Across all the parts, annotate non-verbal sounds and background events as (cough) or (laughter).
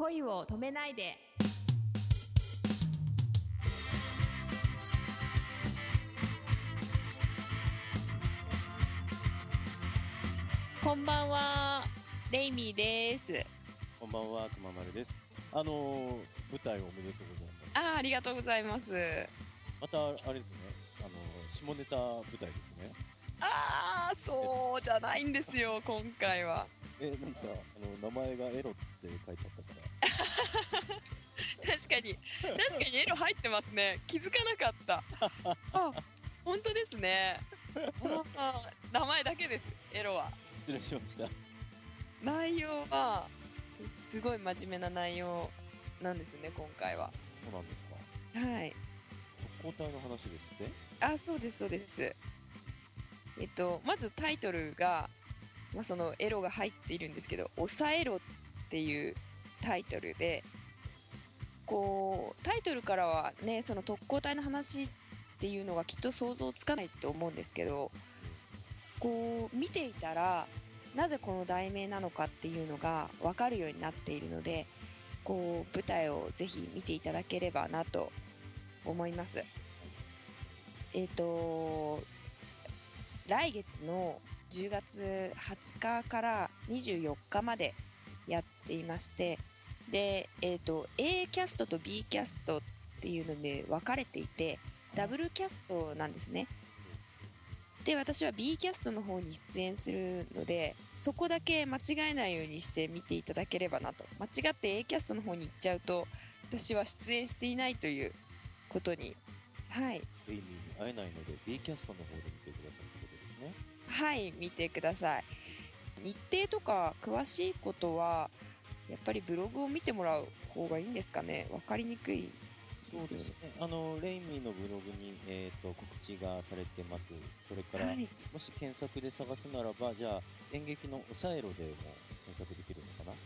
恋を止めないでこんばんはレイミーですこんばんは、くままるです。あのー、舞台おめでとうございます。あーありがとうございますまた、あれですね、あのー、下ネタ舞台ですね。ああそうじゃないんですよ今回はえ、なんか、あの、名前がエロって書いてあったかに。確かにエロ入ってますね。気づかなかった。あ本当ですね。名前だけです。エロは。失礼しました。内容はすごい真面目な内容なんですね今回は。そうなんですか。はい。特攻隊の話ですって？あそうですそうです。えっとまずタイトルが、まあ、そのエロが入っているんですけど「抑えろ」っていうタイトルでこうタイトルからはねその特攻隊の話っていうのがきっと想像つかないと思うんですけどこう見ていたらなぜこの題名なのかっていうのが分かるようになっているのでこう舞台をぜひ見ていただければなと思います。えっ、と来月の10月20日から24日までやっていましてで、えー、と A キャストと B キャストっていうので分かれていてダブルキャストなんですね。で私は B キャストの方に出演するのでそこだけ間違えないようにして見ていただければなと。間違って A キャストの方に行っちゃうと私は出演していないということに。はい。ミーに会えないので、B キャストの方で見てくださいってことですね。はい見てください。日程とか詳しいことはやっぱりブログを見てもらう方がいいんですかね分かりにくいですよねね。あの、レイミーのブログに、えっ、と、告知がされてます。それから、はいもし検索で探すならば、じゃあ、演劇の抑えろでも検索できるのかな？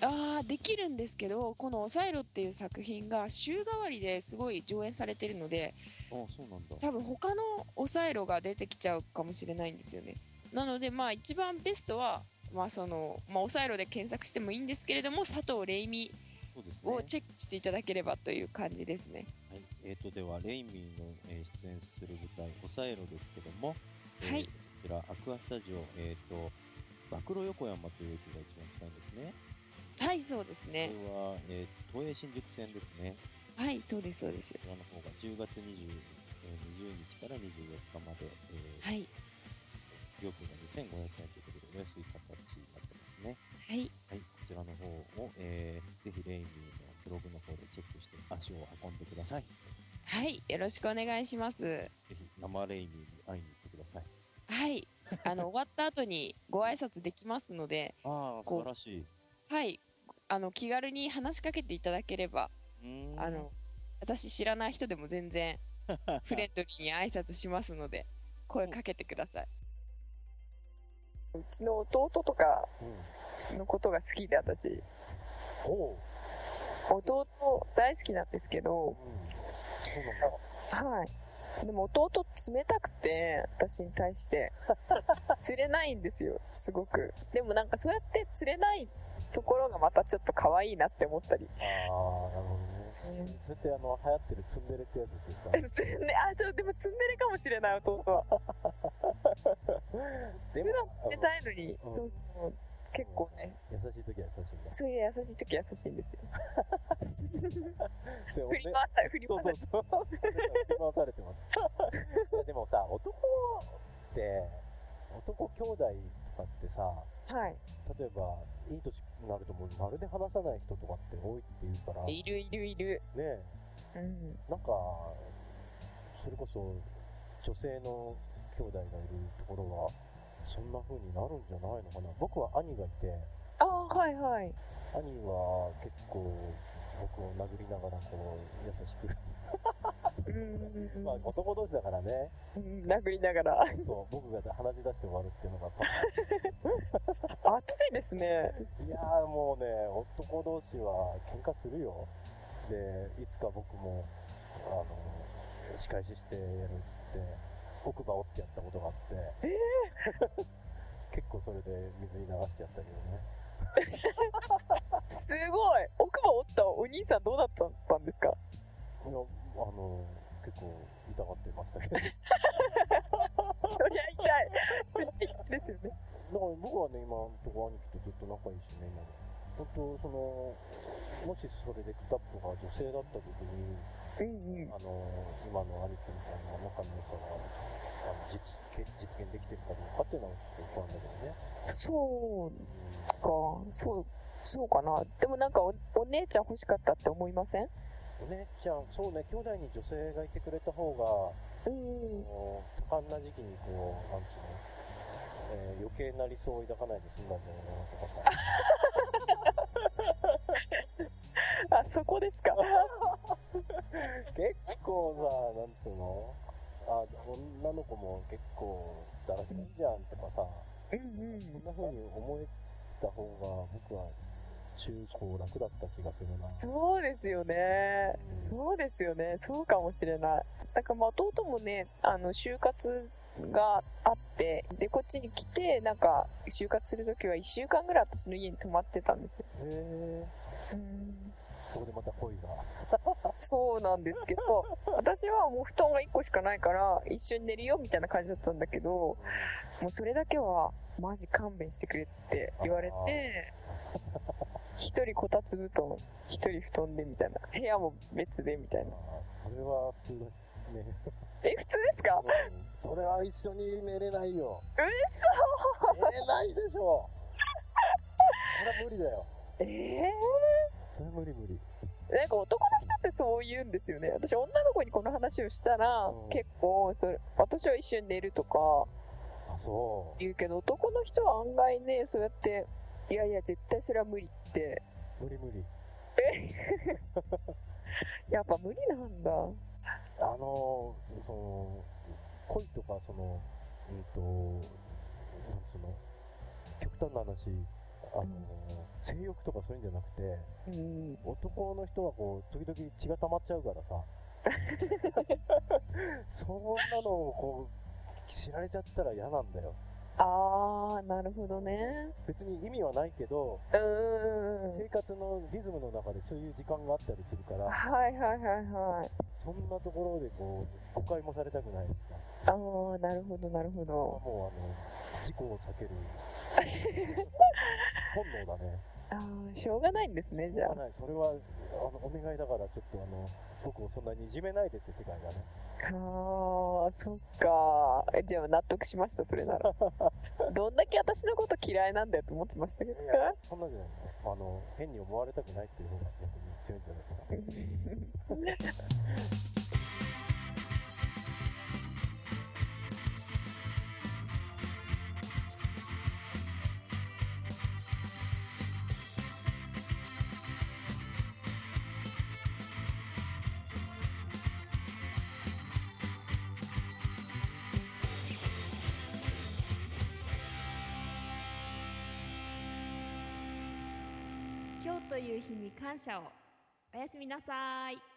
あーできるんですけどこの「抑えろ」っていう作品が週替わりですごい上演されてるのでああ、そうなんだ。多分他の「抑えろ」が出てきちゃうかもしれないんですよねなのでまあ一番ベストはまあその、まあ、抑えろで検索してもいいんですけれども佐藤レイミ。をチェックしていただければという感じですね。はい、えー、とではレイミーの、えー出演する舞台「抑えろ」ですけども、えーはい。こちらアクアスタジオ、えー、と暴露横山という駅が一番近いんですね。はいそうですこねれは、えー東映新宿線ですね。はいそうですそうです。こちらの方が10月20、えー20日から24日まで、えーはい。料金が2500円ということでお安い形になってますね。はいはい、こちらの方を、えーぜひレイミーのブログの方でチェックして足を運んでください。はいよろしくお願いしますぜひ生レイミーに会いに行ってください。はいあの (laughs) 終わった後にご挨拶できますのでああ、素晴らしい。はいあの気軽に話しかけていただければあの私知らない人でも全然 (laughs) フレンドリーに挨拶しますので声かけてくださいうちの弟とかうんのことが好きで私。弟大好きなんですけど。はい。でも弟冷たくて私に対して。釣れないんですよすごく。でもなんかそうやって釣れないところがまたちょっと可愛いなって思ったり。ああ、なるほどね。それってあの、流行ってるツンデレってやつですか？(laughs) ツンデあそうでもツンデレかもしれない弟は。(laughs) で普段冷たいのに、うん。そうそう。結構ね。優しい時は優しいんだ。そういう優しい時優しいんですよ。(laughs) 振り回され振り回されそうそう。振り回されてます。でもさ、男って、男兄弟とかってさ、はい。例えば、いい年になるともうまるで話さない人とかって多いって言うから、ねいるいるいる。え、うん。なんか、それこそ、女性の兄弟がいるところは、そんな風になるんじゃないのかな。僕は兄がいて、ああはいはい。兄は結構僕を殴りながらこう優しくうんうん。まあ男同士だからね。うん。殴りながら。そう僕が鼻血出して終わるっていうのが暑 (laughs) いですね。いやーもうね男同士は喧嘩するよ。でいつか僕もあの仕返ししてやるって言って奥歯折ってやったことがあって。(laughs) 結構それで水に流してやったけどね。(laughs) すごい。奥歯さんどうだったんですか？いや、あの、結構痛がってましたけど。だかそりゃ痛い。ですよね。ら僕はね、今のところ兄貴とずっと仲いいしね、今も。本当その、もしそれで片っぽが女性だった時に、うんうん。あの、今の兄貴みたいな仲の良さが、あの実現実現できてるかどうかっていうのはちょっと不安だけどね。そううんか、そう、そうかな。でもなんかお、お姉ちゃん欲しかったって思いません？お姉ちゃん、そうね、兄弟に女性がいてくれた方が、うん。こう多感な時期にこう、なんつうの、えー余計な理想を抱かないで済んだんじゃなとかさ。(laughs) あ、そこですか？(laughs) 結構さ、なんつうのあ、女の子も結構だらしないじゃんとかさ、うんうんそんな風に思えた方が僕は中高楽だった気がするな。そうですよね。そうですよね。そうかもしれない。なんかまあ弟もね、あの、就活があって、で、こっちに来て、なんか、就活するときは1週間ぐらい私の家に泊まってたんですよ。へえ、うん。そこでまた恋が。(laughs) そうなんですけど、私はもう布団が1個しかないから、一緒に寝るよみたいな感じだったんだけど、もうそれだけは、マジ勘弁してくれって言われて、一人こたつ布団、一人布団でみたいな。部屋も別でみたいな。それは普通だね。え、普通ですか？それは一緒に寝れないよ。嘘寝れないでしょ。それは無理だよ。ええそれは無理無理。なんか男の人ってそう言うんですよね。私女の子にこの話をしたら、うん結構それ、私は一緒に寝るとかあ、そう。言うけど、男の人は案外ね、そうやって、いやいや、絶対それは無理って。無理無理。(laughs) やっぱ無理なんだ。あのー、その、恋とか、その、うんと、なんつうの、極端な話、あのー、性欲とかそういうんじゃなくて、うん。男の人はこう、時々血が溜まっちゃうからさ、(laughs) そんなのをこう、知られちゃったら嫌なんだよ。あー、なるほどね。別に意味はないけど、うーん。生活のリズムの中でそういう時間があったりするから、はいはいはいはい。そんなところでこう、誤解もされたくない。あー、なるほどなるほど。もうあの、事故を避ける (laughs) 本能だね。あー、しょうがないんですね、じゃあ。ないそれはあのお願いだから、ちょっとあの、僕をそんなにいじめないでって世界だね。あー、そっか。えじゃあ納得しました、それなら。(laughs) どんだけ私のこと嫌いなんだよと思ってましたけどい。や、そんなんじゃないの。あの、変に思われたくないっていう方が逆に強いんじゃないかな。(laughs) という日に感謝を。おやすみなさい。